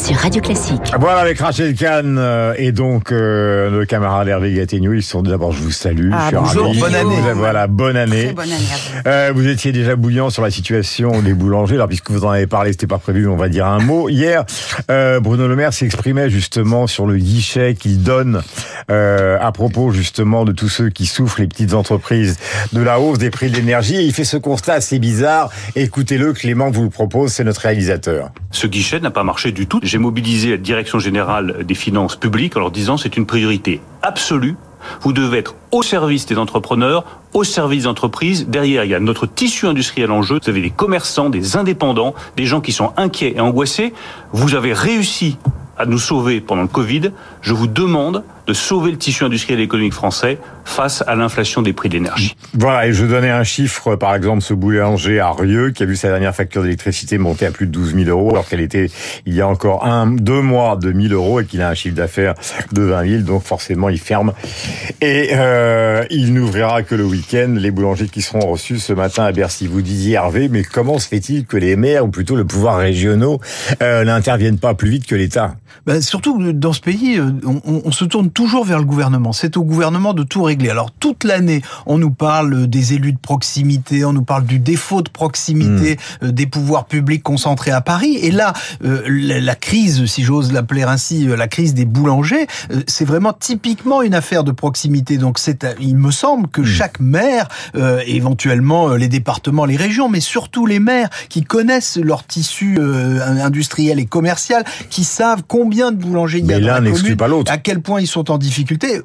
sur Radio Classique. Voilà avec Rachel Kahn euh, et donc euh, nos camarades Hervé Gattegnou, ils sont d'abord je vous salue. Ah, je suis bonjour, ravi. bonne année. Voilà, bonne année. Très bonne année à vous. Euh, vous étiez déjà bouillant sur la situation des boulangers. Alors, puisque vous en avez parlé, c'était pas prévu, mais on va dire un mot. Hier, euh, Bruno Le Maire s'exprimait justement sur le guichet qu'il donne euh, à propos justement de tous ceux qui souffrent, les petites entreprises, de la hausse des prix de l'énergie. Et il fait ce constat assez bizarre. Écoutez-le, Clément vous le propose, c'est notre réalisateur. Ce guichet n'a pas marché du tout. J'ai mobilisé la direction générale des finances publiques en leur disant c'est une priorité absolue. Vous devez être au service des entrepreneurs, au service des entreprises. Derrière, il y a notre tissu industriel en jeu. Vous avez des commerçants, des indépendants, des gens qui sont inquiets et angoissés. Vous avez réussi à nous sauver pendant le Covid. Je vous demande de sauver le tissu industriel et économique français face à l'inflation des prix de l'énergie. Voilà, et je donnais un chiffre, par exemple, ce boulanger à Rieux, qui a vu sa dernière facture d'électricité monter à plus de 12 000 euros, alors qu'elle était, il y a encore un, deux mois, de 1000 euros, et qu'il a un chiffre d'affaires de 20 000, donc forcément, il ferme. Et euh, il n'ouvrira que le week-end, les boulangers qui seront reçus ce matin à Bercy. Vous disiez, Hervé, mais comment se fait-il que les maires, ou plutôt le pouvoir régionaux, euh, n'interviennent pas plus vite que l'État? Ben, surtout dans ce pays, euh, on, se tourne toujours vers le gouvernement. C'est au gouvernement de tout régler. Alors toute l'année, on nous parle des élus de proximité, on nous parle du défaut de proximité euh, des pouvoirs publics concentrés à Paris. Et là, euh, la, la crise, si j'ose l'appeler ainsi, euh, la crise des boulangers, euh, c'est vraiment typiquement une affaire de proximité. Donc c'est, euh, il me semble que chaque maire, euh, éventuellement euh, les départements, les régions, mais surtout les maires qui connaissent leur tissu euh, industriel et commercial, qui savent combien de boulangers il y a Mais dans l'un la n'exclut commune, à quel point ils sont en difficulté?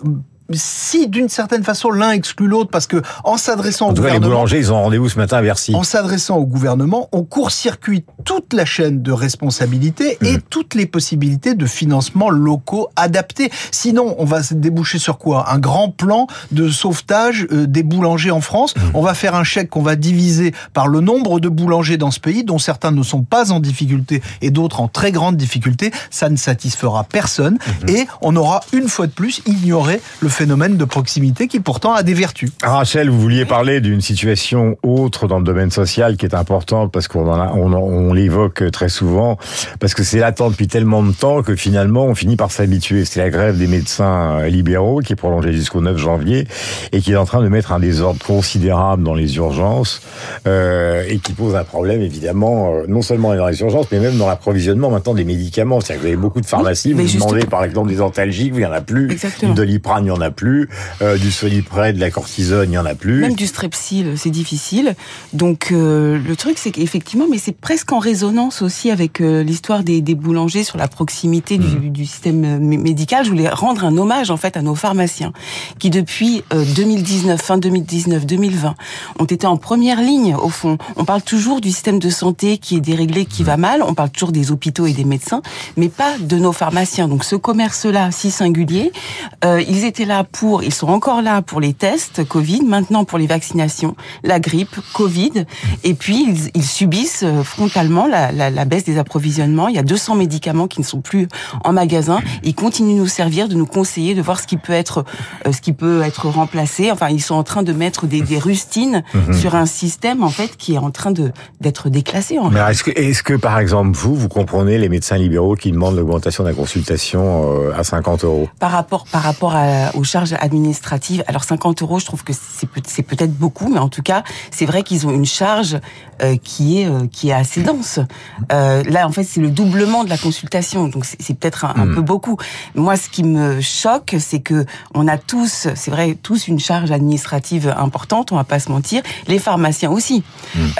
Si d'une certaine façon l'un exclut l'autre, parce que en s'adressant au tout cas, les gouvernement, boulangers, ils ont rendez-vous ce matin à Bercy. en s'adressant au gouvernement, on court-circuite toute la chaîne de responsabilité et toutes les possibilités de financement locaux adaptés. Sinon, on va se déboucher sur quoi? Un grand plan de sauvetage euh, des boulangers en France. On va faire un chèque qu'on va diviser par le nombre de boulangers dans ce pays, dont certains ne sont pas en difficulté et d'autres en très grande difficulté. Ça ne satisfera personne et on aura une fois de plus ignoré le phénomène de proximité qui pourtant a des vertus. Rachel, vous vouliez parler d'une situation autre dans le domaine social qui est importante parce qu'on en a, on, l'évoque très souvent parce que c'est latent depuis tellement de temps que finalement on finit par s'habituer. C'est la grève des médecins euh, libéraux qui est prolongée jusqu'au 9 janvier et qui est en train de mettre un désordre considérable dans les urgences euh, et qui pose un problème évidemment euh, non seulement dans les urgences mais même dans l'approvisionnement maintenant des médicaments. C'est-à-dire que vous avez beaucoup de pharmacies, vous demandez par exemple des antalgiques, il y en a plus, Exactement. du doliprane, il y en a plus, euh, du solipred, de la cortisone, il y en a plus. Même du strepsil, c'est difficile. Donc euh, le truc, c'est qu'effectivement, mais c'est presque en résonance aussi avec euh, l'histoire des, des boulangers sur la proximité du, du système euh, mé- médical. Je voulais rendre un hommage en fait à nos pharmaciens qui depuis euh, 2019, fin 2019-2020, ont été en première ligne au fond. On parle toujours du système de santé qui est déréglé, qui va mal. On parle toujours des hôpitaux et des médecins, mais pas de nos pharmaciens. Donc ce commerce-là, si singulier, ils étaient là pour, ils sont encore là pour les tests Covid, maintenant pour les vaccinations, la grippe, Covid, et puis ils, ils subissent euh, frontalement la, la, la baisse des approvisionnements. Il y a 200 médicaments qui ne sont plus en magasin. Ils continuent de nous servir, de nous conseiller, de voir ce qui peut être, euh, ce qui peut être remplacé. Enfin, ils sont en train de mettre des, des rustines sur un système en fait qui est en train de d'être déclassé. En Mais est-ce que, est-ce que, par exemple, vous, vous comprenez les médecins libéraux qui demandent l'augmentation de la consultation euh, à 50 euros? Par rapport, par rapport à- aux charges administratives, alors 50 euros, je trouve que c'est peut, c'est peut-être beaucoup, mais en tout cas, c'est vrai qu'ils ont une charge euh, qui est euh, qui est assez dense. Euh, là, en fait, c'est le doublement de la consultation, donc c'est peut-être un, un peu beaucoup. Moi, ce qui me choque, c'est que on a tous, c'est vrai, tous une charge administrative importante. On va pas se mentir. Les pharmaciens aussi.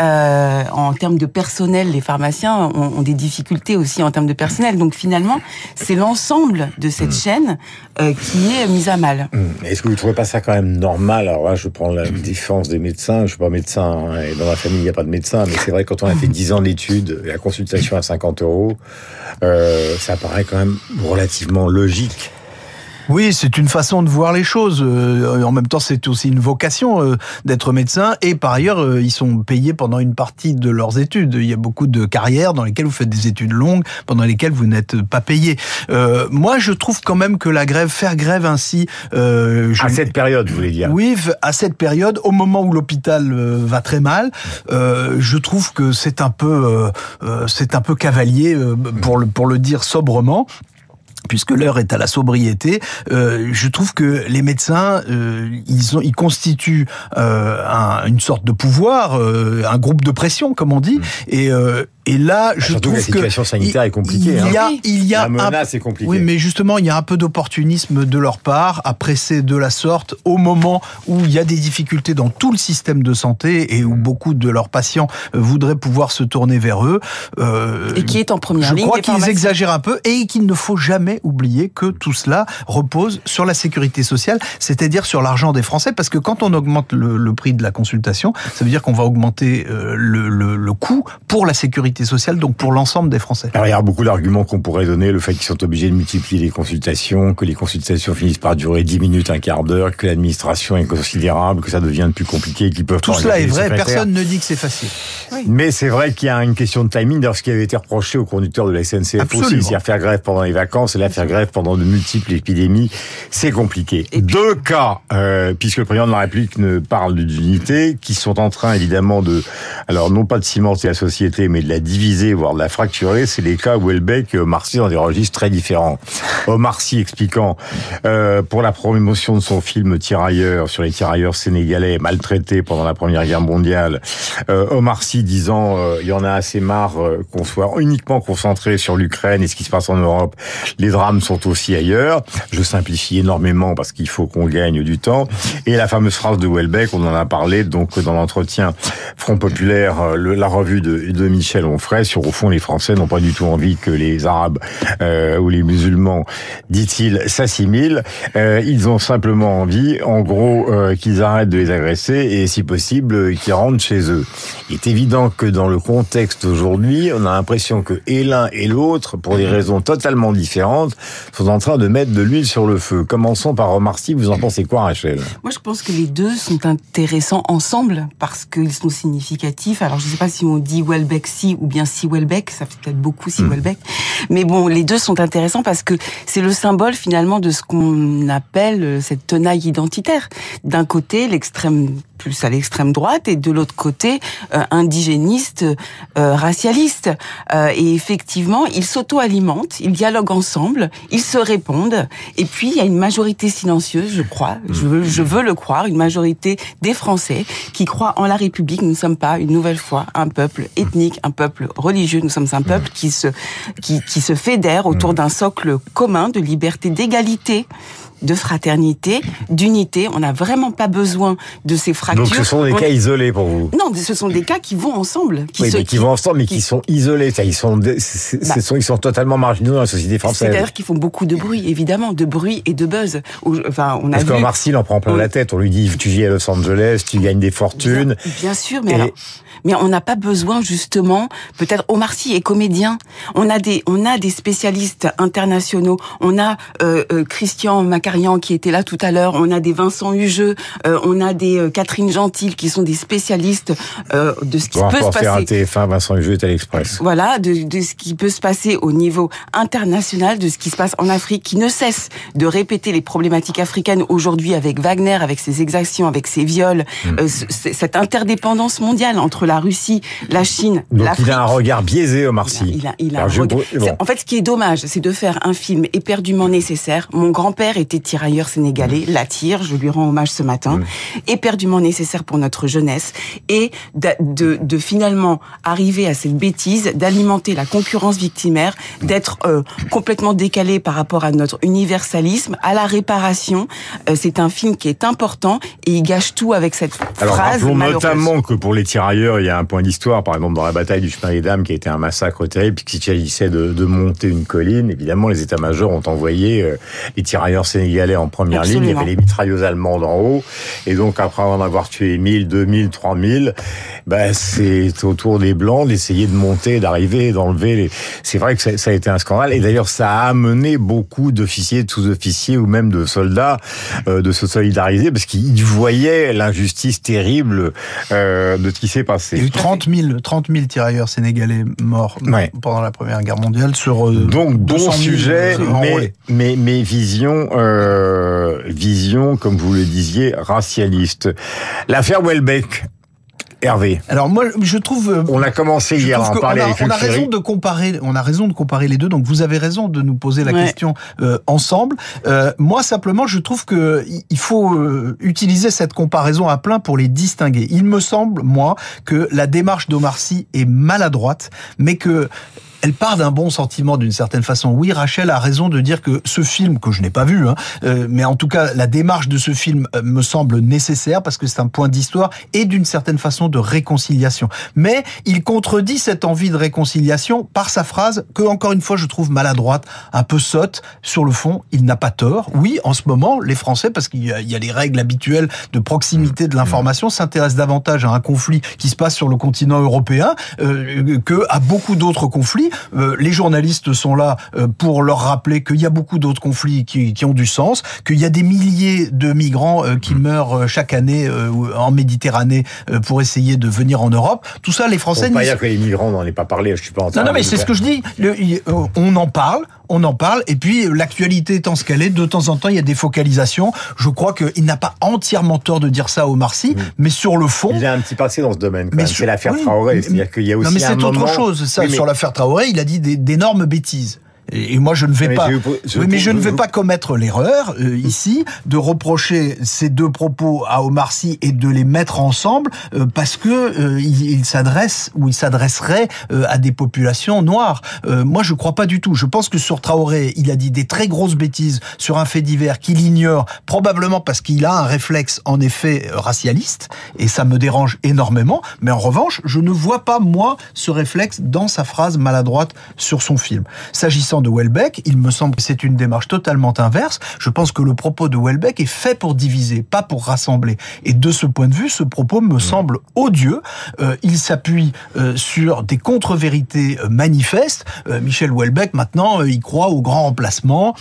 Euh, en termes de personnel, les pharmaciens ont, ont des difficultés aussi en termes de personnel. Donc finalement, c'est l'ensemble de cette chaîne euh, qui est mise à mal. Hum, Est-ce que vous trouvez pas ça quand même normal? Alors là, je prends la défense des médecins. Je suis pas médecin hein, et dans ma famille il n'y a pas de médecin, mais c'est vrai que quand on a fait 10 ans d'études, la consultation à 50 euros, euh, ça paraît quand même relativement logique. Oui, c'est une façon de voir les choses. Euh, en même temps, c'est aussi une vocation euh, d'être médecin. Et par ailleurs, euh, ils sont payés pendant une partie de leurs études. Il y a beaucoup de carrières dans lesquelles vous faites des études longues, pendant lesquelles vous n'êtes pas payé. moi, je trouve quand même que la grève, faire grève ainsi... Je... À cette période, vous voulez dire? Oui, à cette période, au moment où l'hôpital va très mal, je trouve que c'est un peu, c'est un peu cavalier, pour le, pour le dire sobrement puisque l'heure est à la sobriété, euh, je trouve que les médecins, euh, ils, ont, ils constituent euh, un, une sorte de pouvoir, euh, un groupe de pression, comme on dit, mmh. et euh, et là, bah, je trouve que la situation sanitaire est compliquée. Il y a, hein. il y a la menace est compliquée. Oui, mais justement, il y a un peu d'opportunisme de leur part à presser de la sorte au moment où il y a des difficultés dans tout le système de santé et où beaucoup de leurs patients voudraient pouvoir se tourner vers eux. Euh, et qui est en première je ligne. Je crois qu'ils exagèrent un peu et qu'il ne faut jamais oublier que tout cela repose sur la sécurité sociale, c'est-à-dire sur l'argent des Français, parce que quand on augmente le, le prix de la consultation, ça veut dire qu'on va augmenter euh, le, le, le coût pour la sécurité sociale, donc pour l'ensemble des Français. Alors, il y a beaucoup d'arguments qu'on pourrait donner, le fait qu'ils sont obligés de multiplier les consultations, que les consultations finissent par durer 10 minutes, un quart d'heure, que l'administration est considérable, que ça devient plus compliqué, qu'ils peuvent Tout cela est vrai, personne ne dit que c'est facile. Mais c'est vrai qu'il y a une question de timing, d'ailleurs ce qui avait été reproché aux conducteurs de la SNCF aussi, c'est-à-dire faire grève pendant les vacances. Et là faire grève pendant de multiples épidémies, c'est compliqué. Deux cas, euh, puisque le président de la République ne parle d'unité, qui sont en train évidemment de, alors non pas de cimenter la société, mais de la diviser, voire de la fracturer, c'est les cas où Welbeck et Omar Sy dans des registres très différents. Omar Sy expliquant euh, pour la promotion de son film Tirailleurs sur les tirailleurs sénégalais maltraités pendant la Première Guerre mondiale, euh, Omar Sy disant euh, il y en a assez marre euh, qu'on soit uniquement concentré sur l'Ukraine et ce qui se passe en Europe. Les drames sont aussi ailleurs. Je simplifie énormément parce qu'il faut qu'on gagne du temps. Et la fameuse phrase de Welbeck, on en a parlé donc dans l'entretien Front Populaire, euh, le, la revue de, de Michel Onfray sur au fond les Français n'ont pas du tout envie que les Arabes euh, ou les musulmans, dit-il, s'assimilent. Euh, ils ont simplement envie, en gros, euh, qu'ils arrêtent de les agresser et si possible qu'ils rentrent chez eux. Il est évident que dans le contexte aujourd'hui, on a l'impression que et l'un et l'autre, pour des raisons totalement différentes, sont en train de mettre de l'huile sur le feu. Commençons par Omar Vous en pensez quoi, Rachel? Moi, je pense que les deux sont intéressants ensemble parce qu'ils sont significatifs. Alors, je ne sais pas si on dit Welbeck si ou bien si Welbeck, ça fait peut-être beaucoup si hmm. Welbeck. Mais bon, les deux sont intéressants parce que c'est le symbole finalement de ce qu'on appelle cette tenaille identitaire. D'un côté, l'extrême plus à l'extrême droite et de l'autre côté euh, indigéniste, euh, racialiste. Euh, et effectivement, ils s'auto-alimentent, ils dialoguent ensemble, ils se répondent. Et puis il y a une majorité silencieuse, je crois, je veux, je veux le croire, une majorité des Français qui croient en la République. Nous ne sommes pas une nouvelle fois un peuple ethnique, un peuple religieux. Nous sommes un peuple qui se qui, qui se fédère autour d'un socle commun de liberté, d'égalité de fraternité, d'unité. On n'a vraiment pas besoin de ces fractures. Donc ce sont des cas isolés pour vous Non, ce sont des cas qui vont ensemble. Qui oui, mais qui, vont ensemble, mais qui, sont isolés. Ils sont, bah. sont, ils sont totalement marginaux dans la société française. C'est-à-dire qu'ils font beaucoup de bruit, évidemment, de bruit et de buzz. Enfin, on a Parce qu'en Marcille, on prend plein la tête. On lui dit, tu vis à Los Angeles, tu gagnes des fortunes. Bien, bien sûr, mais alors, mais on n'a pas besoin justement, peut-être Omar Sy est comédien. On a des on a des spécialistes internationaux. On a euh, euh, Christian Qui était là tout à l'heure. On a des Vincent Hugeux. Euh, on a des euh, Catherine Gentil qui sont des spécialistes euh, de ce qui peut se passer. Un TF1, Vincent Hugeux est à l'Express. Voilà, de, de ce qui peut se passer au niveau international, de ce qui se passe en Afrique, qui ne cesse de répéter les problématiques africaines aujourd'hui avec Wagner, avec ses exactions, avec ses viols, mm. cette interdépendance mondiale entre la Russie, la Chine, Donc il a un regard biaisé, Omar Sy. Il a, il a, un regard... En fait, ce qui est dommage, c'est de faire un film éperdument nécessaire. Mon grand-père était tirailleur sénégalais, la tire, je lui rends hommage ce matin, éperdument nécessaire pour notre jeunesse, et de, de, de finalement arriver à cette bêtise d'alimenter la concurrence victimaire, d'être euh, complètement décalé par rapport à notre universalisme, à la réparation. Euh, c'est un film qui est important et il gâche tout avec cette Alors, phrase. Alors, notamment que pour les tirailleurs, il y a un point d'histoire, par exemple, dans la bataille du chemin des dames, qui a été un massacre terrible, puisqu'il s'agissait de, de, monter une colline. Évidemment, les états-majors ont envoyé euh, les tirailleurs sénégalais Sénégalais en première ligne, il y avait les mitrailleuses allemandes en haut, et donc après en avoir tué 1000, 2000, 3000, ben c'est au tour des Blancs d'essayer de monter, d'arriver, d'enlever les... C'est vrai que ça, ça, a été un scandale, et d'ailleurs ça a amené beaucoup d'officiers, de sous-officiers ou même de soldats euh, de se solidariser, parce qu'ils voyaient l'injustice terrible euh, de ce qui s'est passé. Il y a eu 30 000, 30 000 tirailleurs sénégalais morts Ouais. pendant la Première Guerre mondiale sur euh, Donc bon 200 000 sujet, mais, mais mais vision euh, vision comme vous le disiez racialiste. L'affaire Welbeck. Hervé, Alors moi, je trouve. euh, on a commencé hier à en parler a, avec on a raison de comparer, on a raison de comparer les deux. Donc vous avez raison de nous poser la Ouais. question euh, ensemble. Euh, moi simplement, je trouve que il faut euh, utiliser cette comparaison à plein pour les distinguer. Il me semble moi que la démarche d'Omar Sy est maladroite, mais que elle part d'un bon sentiment d'une certaine façon. Oui, Rachel a raison de dire que ce film, que je n'ai pas vu, hein, euh, mais en tout cas la démarche de ce film euh, me semble nécessaire parce que c'est un point d'histoire et d'une certaine façon de réconciliation. Mais il contredit cette envie de réconciliation par sa phrase que, encore une fois, je trouve maladroite, un peu sotte. Sur le fond, il n'a pas tort. Oui, en ce moment, les Français, parce qu'il y, y a les règles habituelles de proximité de l'information, s'intéressent davantage à un conflit qui se passe sur le continent européen euh, que à beaucoup d'autres conflits. Euh, les journalistes sont là euh, pour leur rappeler qu'il y a beaucoup d'autres conflits qui, qui ont du sens, qu'il y a des milliers de migrants euh, qui meurent chaque année en Méditerranée pour essayer de venir en Europe. Tout ça, les Français Faut pas n'y dire que les migrants, on n'en est pas parlé. Je suis pas en train non, non, mais c'est ce que je dis. Le- on en parle, on en parle, et puis euh, l'actualité étant ce qu'elle est, de temps en temps, il y a des focalisations. Je crois qu'il n'a pas entièrement tort de dire ça à Omar Sy, mais sur le fond... Il a un petit passé dans ce domaine. quand Mais sur- C'est l'affaire oui, Traoré. C'est-à-dire qu'il y a aussi non, mais c'est autre moment- chose. Ça, Oui, mais- sur l'affaire Traoré, il a dit d'énormes bêtises. Et moi, je ne vais Mais pas. oui, mais je ne vais pas commettre l'erreur euh, ici de reprocher ces deux propos à Omar Sy et de les mettre ensemble euh, parce que euh, il, s'adresse ou il s'adresserait euh, à des populations noires. Euh, moi, je crois pas du tout. Je pense que sur Traoré, il a dit des très grosses bêtises sur un fait divers qu'il ignore, probablement parce qu'il a un réflexe en effet euh, racialiste et ça me dérange énormément. Mais en revanche, je ne vois pas moi ce réflexe dans sa phrase maladroite sur son film. S'agissant de Welbeck, il me semble que c'est une démarche totalement inverse. Je pense que le propos de Welbeck est fait pour diviser, pas pour rassembler. Et de ce point de vue, ce propos me semble odieux. Euh, il s'appuie euh, sur des contre-vérités euh, manifestes. Euh, Michel Welbeck, maintenant, il croit au grand remplacement.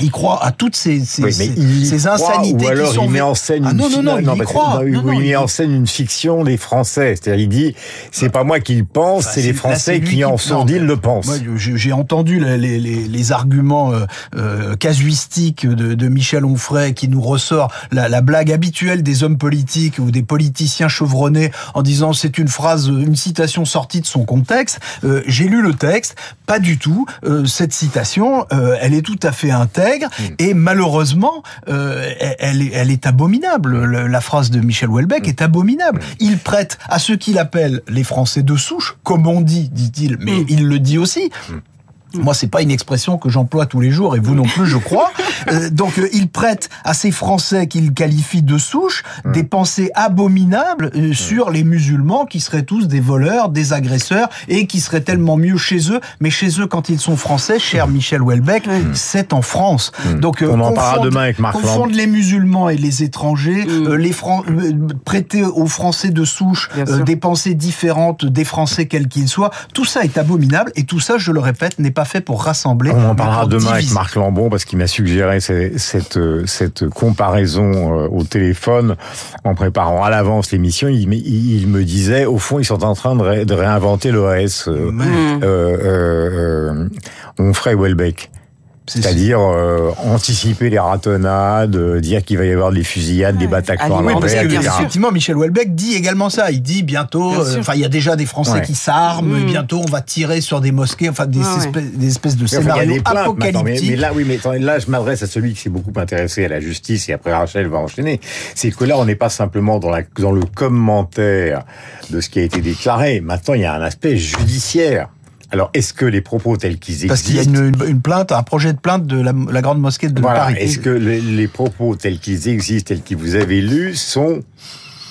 Il croit à toutes ces, ces, Oui, mais ces- insanités ou alors qui sont il met en scène Ah une non, non, non, il croit. non, Non, non, il met il- en scène une fiction des Français. C'est-à-dire, il dit, c'est pas moi qui le pense, Enfin, c'est les Français qui en non, sourdine mais le pensent. J'ai entendu les, les, les, les arguments euh, euh, casuistiques de, de Michel Onfray qui nous ressort la, la blague habituelle des hommes politiques ou des politiciens chevronnés en disant c'est une phrase, une citation sortie de son contexte. Euh, j'ai lu le texte, pas du tout. Cette citation, elle est tout à fait intègre et malheureusement, euh, elle, elle est, abominable. Le- la phrase de Michel Houellebecq est abominable. Il prête à ceux qu'il appelle les Français de souche, comme on dit, dit-il, mais il le dit aussi. Moi, c'est pas une expression que j'emploie tous les jours, et vous non plus, je crois. Euh, donc, euh, il prête à ces Français qu'il qualifie de souche des pensées abominables euh, sur les musulmans qui seraient tous des voleurs, des agresseurs, et qui seraient tellement mieux chez eux. Mais chez eux, quand ils sont français, cher Michel Houellebecq, c'est en France. Donc, euh, On en parlera demain avec Marc confondre les musulmans et les étrangers, euh, les Fran- euh, prêter aux Français de souche euh, des pensées différentes des Français quels qu'ils soient, tout ça est abominable et tout ça, je le répète, n'est pas fait pour rassembler. On en parlera demain avec. Marc Lambon parce qu'il m'a suggéré cette, euh, cette comparaison euh, au téléphone en préparant à l'avance l'émission. Il, me- il me disait, au fond, ils sont en train de, ré- de réinventer l'OS. Euh. Mmh. euh, euh, euh, Onfray Welbeck. C'est- C'est-à-dire euh, anticiper les ratonnades, euh, dire qu'il va y avoir des fusillades, des Ouais. Bataclans Alimenter, à Parce que, effectivement, Michel Houellebecq dit également ça. Il dit bientôt, Bien euh, enfin, il y a déjà des Français Ouais. qui s'arment, Mm. bientôt on va tirer sur des mosquées, enfin, des, Ouais, ouais. espèces, des espèces de enfin, scénarios plaintes maintenant, mais, apocalyptiques. mais là, oui, mais attendez, là, je m'adresse à celui qui s'est beaucoup intéressé à la justice et après Rachel va enchaîner. C'est que là, on n'est pas simplement dans, la, dans le commentaire de ce qui a été déclaré. Maintenant, il y a un aspect judiciaire. Alors, est-ce que les propos tels qu'ils existent... Parce qu'il y a une, plainte, un projet de plainte de la, la grande mosquée de Voilà. Paris. Est-ce que les, les propos tels qu'ils existent, tels que vous avez lus, sont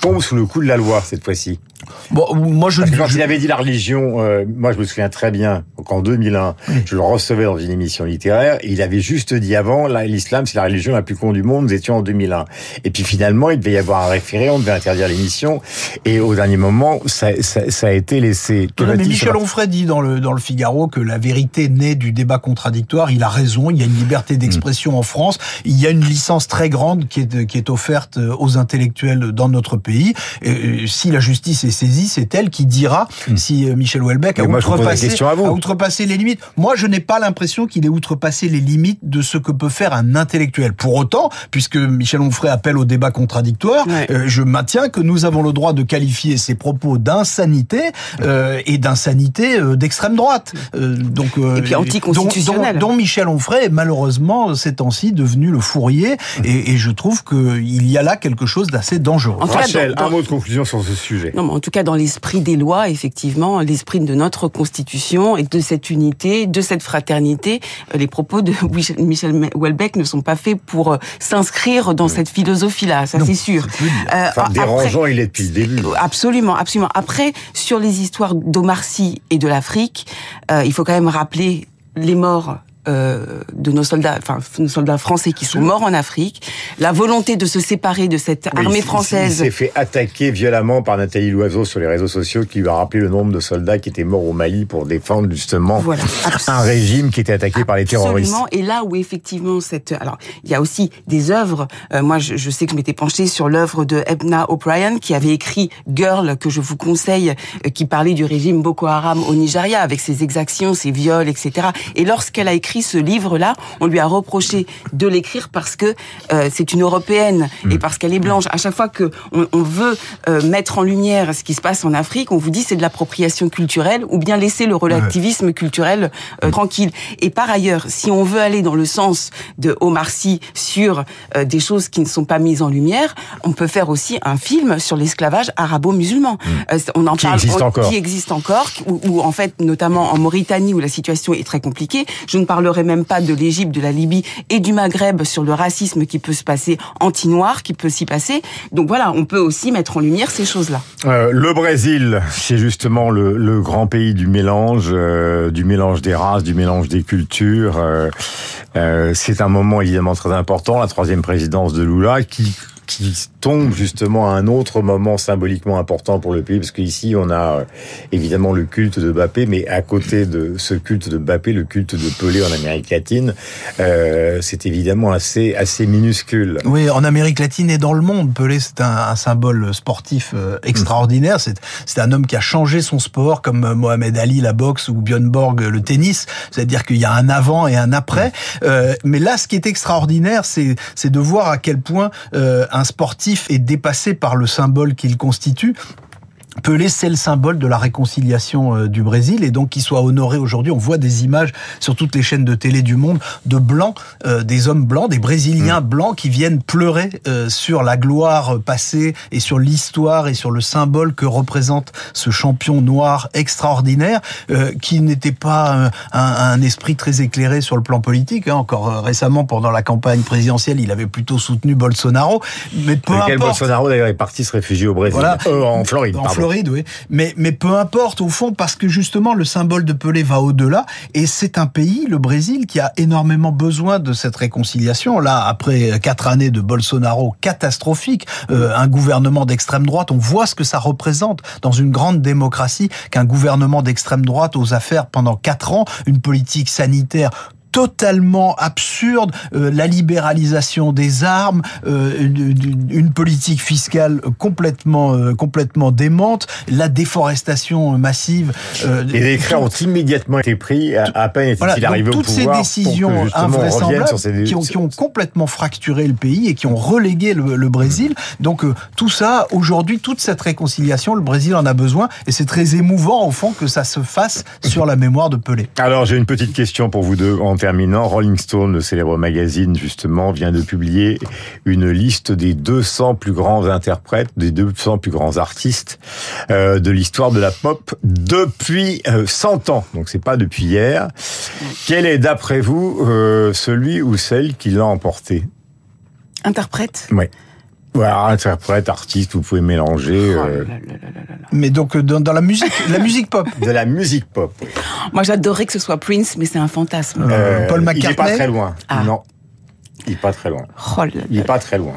tombent sous le coup de la loi cette fois-ci? Bon, moi je Parce que quand je- il avait dit la religion, euh, moi je me souviens très bien qu'en 2001, je le recevais dans une émission littéraire, et il avait juste dit avant, l'islam c'est la religion la plus con du monde, nous étions en 2001. Et puis finalement, il devait y avoir un référé, on devait interdire l'émission, et au dernier moment, ça, ça, ça a été laissé. mais Michel Onfray dit dans le, dans le Figaro que la vérité naît du débat contradictoire, il a raison, il y a une liberté d'expression en France, il y a une licence très grande qui est, qui est offerte aux intellectuels dans notre pays. Et si la justice est saisie, c'est elle qui dira hmm. si euh, Michel Houellebecq a, outrepassé, a outrepassé les limites. Moi, je n'ai pas l'impression qu'il ait outrepassé les limites de ce que peut faire un intellectuel. Pour autant, puisque Michel Onfray appelle au débat contradictoire, euh, je maintiens que nous avons le droit de qualifier ses propos d'insanité euh, et d'insanité d'extrême droite. donc, et puis anticonstitutionnel. Dont, dont, Michel Onfray est malheureusement ces temps-ci devenu le fourrier. Et, et je trouve qu'il y a là quelque chose d'assez dangereux. En Rachel, un mot de conclusion sur ce sujet. Non, mais en tout cas, dans l'esprit des lois, effectivement, l'esprit de notre Constitution et de cette unité, de cette fraternité, euh, les propos de Michel Houellebecq ne sont pas faits pour euh, s'inscrire dans cette philosophie-là, ça c'est sûr. Euh, enfin, dérangeant, il est depuis le début. Absolument, absolument. Après, sur les histoires d'Omar Sy et de l'Afrique, il faut quand même rappeler les morts euh, de nos soldats, enfin nos soldats français qui sont morts en Afrique, la volonté de se séparer de cette armée française. Il s'est fait attaquer violemment par Nathalie Loiseau sur les réseaux sociaux, qui lui a rappelé le nombre de soldats qui étaient morts au Mali pour défendre justement un régime qui était attaqué par les terroristes. Et là où effectivement cette, alors il y a aussi des œuvres. Euh, moi, je, je, sais que je m'étais penchée sur l'œuvre de Ebna O'Brien qui avait écrit Girl, que je vous conseille, euh, qui parlait du régime Boko Haram au Nigeria avec ses exactions, ses viols, etc. Et lorsqu'elle a écrit ce livre-là, on lui a reproché de l'écrire parce que euh, c'est une européenne et mm. parce qu'elle est blanche. À chaque fois que on, veut euh, mettre en lumière ce qui se passe en Afrique, on vous dit c'est de l'appropriation culturelle ou bien laisser le relativisme culturel euh, tranquille. Et par ailleurs, si on veut aller dans le sens de Omar Sy sur des choses qui ne sont pas mises en lumière, on peut faire aussi un film sur l'esclavage arabo-musulman. Mm. on en qui parle, existe encore. qui existe encore, où, en fait, notamment en Mauritanie où la situation est très compliquée. Je ne parle parlerai même pas de l'Égypte, de la Libye et du Maghreb sur le racisme qui peut se passer anti-noir, qui peut s'y passer. Donc voilà, on peut aussi mettre en lumière ces choses-là. Euh, le Brésil, c'est justement le, grand pays du mélange, euh, du mélange des races, du mélange des cultures. Euh, c'est un moment évidemment très important, la troisième présidence de Lula, qui qui tombe justement à un autre moment symboliquement important pour le pays, parce qu'ici on a euh, évidemment le culte de Mbappé, mais à côté de ce culte de Mbappé, le culte de Pelé en Amérique latine, euh, c'est évidemment assez assez minuscule. Oui, en Amérique latine et dans le monde, Pelé c'est un, symbole sportif euh, extraordinaire. C'est c'est un homme qui a changé son sport, comme Mohamed Ali la boxe ou Björn Borg le tennis. C'est-à-dire qu'il y a un avant et un après. Mais là, ce qui est extraordinaire, c'est c'est de voir à quel point un sportif est dépassé par le symbole qu'il constitue Pelé, c'est le symbole de la réconciliation euh, du Brésil et donc qu'il soit honoré aujourd'hui. On voit des images sur toutes les chaînes de télé du monde de blancs, euh, des hommes blancs, des Brésiliens mm. blancs qui viennent pleurer euh, sur la gloire passée et sur l'histoire et sur le symbole que représente ce champion noir extraordinaire qui n'était pas un, esprit très éclairé sur le plan politique. Hein. Encore récemment, pendant la campagne présidentielle, il avait plutôt soutenu Bolsonaro. Mais peu importe. Bolsonaro d'ailleurs est parti se réfugier au Brésil, en Floride. Mais, mais peu importe, au fond, parce que justement, le symbole de Pelé va au-delà. Et c'est un pays, le Brésil, qui a énormément besoin de cette réconciliation. Là, après quatre années de Bolsonaro catastrophique, euh, un gouvernement d'extrême droite, on voit ce que ça représente dans une grande démocratie qu'un gouvernement d'extrême droite aux affaires pendant quatre ans, une politique sanitaire totalement absurde, euh, la libéralisation des armes, euh, une, politique fiscale complètement euh, complètement démente, la déforestation massive. Les décrets ont immédiatement été pris à, peine est-il arrivé au pouvoir. Toutes ces décisions invraisemblables qui, ont, qui ont complètement fracturé le pays et qui ont relégué le, Brésil. Donc tout ça, aujourd'hui, toute cette réconciliation, le Brésil en a besoin et c'est très émouvant au fond que ça se fasse sur la mémoire de Pelé. Alors j'ai une petite question pour vous deux terminant, Rolling Stone, le célèbre magazine, justement, vient de publier une liste des 200 plus grands interprètes, des 200 plus grands artistes euh, de l'histoire de la pop depuis 100 euh, ans. Donc c'est pas depuis hier. Quel est, d'après vous, euh, celui ou celle qui l'a emporté? Interprète? Oui. Voilà, interprète, artiste, vous pouvez mélanger. Oh euh, là là là. Mais donc euh, dans, dans la musique, la musique pop. de la musique pop. oui. Moi, j'adorerais que ce soit Prince, mais c'est un fantasme. Euh, Paul Il est pas McCartney très loin. Ah. Non. Il est pas très loin. Oh Il est là. pas très loin.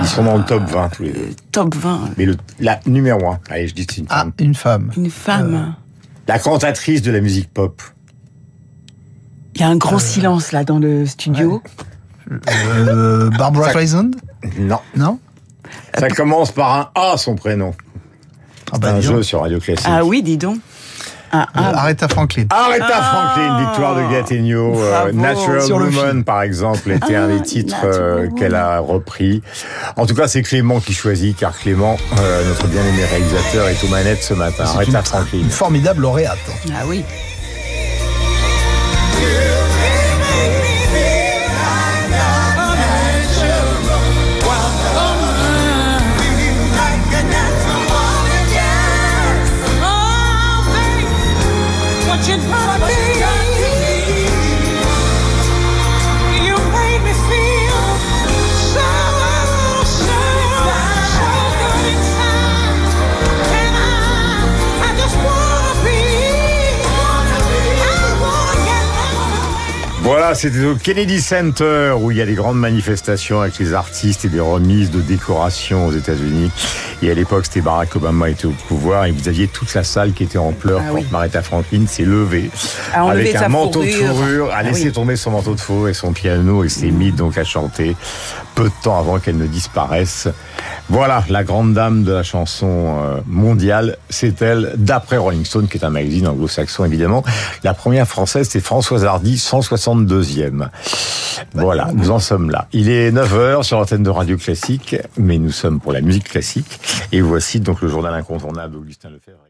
Ils sont dans le top 20 tous les deux. Top 20. Mais le, la numéro 1, allez, je dis que c'est une Ah, femme. une femme. Une femme. La cantatrice de la musique pop. Il y a un grand silence là dans le studio. Euh, Barbara Ça- Streisand Non. Non Ça commence par un A, son prénom. ah C'est bah, un donc. jeu sur Radio Classique. Ah oui, dis donc. Ah, ah, Aretha Franklin. Aretha Ah. Franklin, victoire de Gattegno. euh, Bravo. Natural Sur Woman, par exemple, était un Ah, des titres euh, Woman. qu'elle a repris. En tout cas, c'est Clément qui choisit, car Clément, euh, notre bien-aimé réalisateur, est aux manettes ce matin. Aretha une, Franklin. une formidable lauréate. ah oui. Voilà, c'était au Kennedy Center où il y a des grandes manifestations avec les artistes et des remises de décorations aux États-Unis. Et à l'époque, c'était Barack Obama était au pouvoir et vous aviez toute la salle qui était en pleurs Ah quand oui. Franklin s'est levée avec un manteau de fourrure. a Ah laissé oui. tomber son manteau de fourrure et son piano et s'est mise donc à chanter de temps avant qu'elle ne disparaisse. Voilà, la grande dame de la chanson euh, mondiale, c'est elle, d'après Rolling Stone, qui est un magazine anglo-saxon évidemment. La première française, c'est Françoise Hardy, 162e. Voilà, nous en sommes là. Il est 9h sur l'antenne de Radio Classique, mais nous sommes pour la musique classique. Et voici donc le journal incontournable d'Augustin Lefebvre.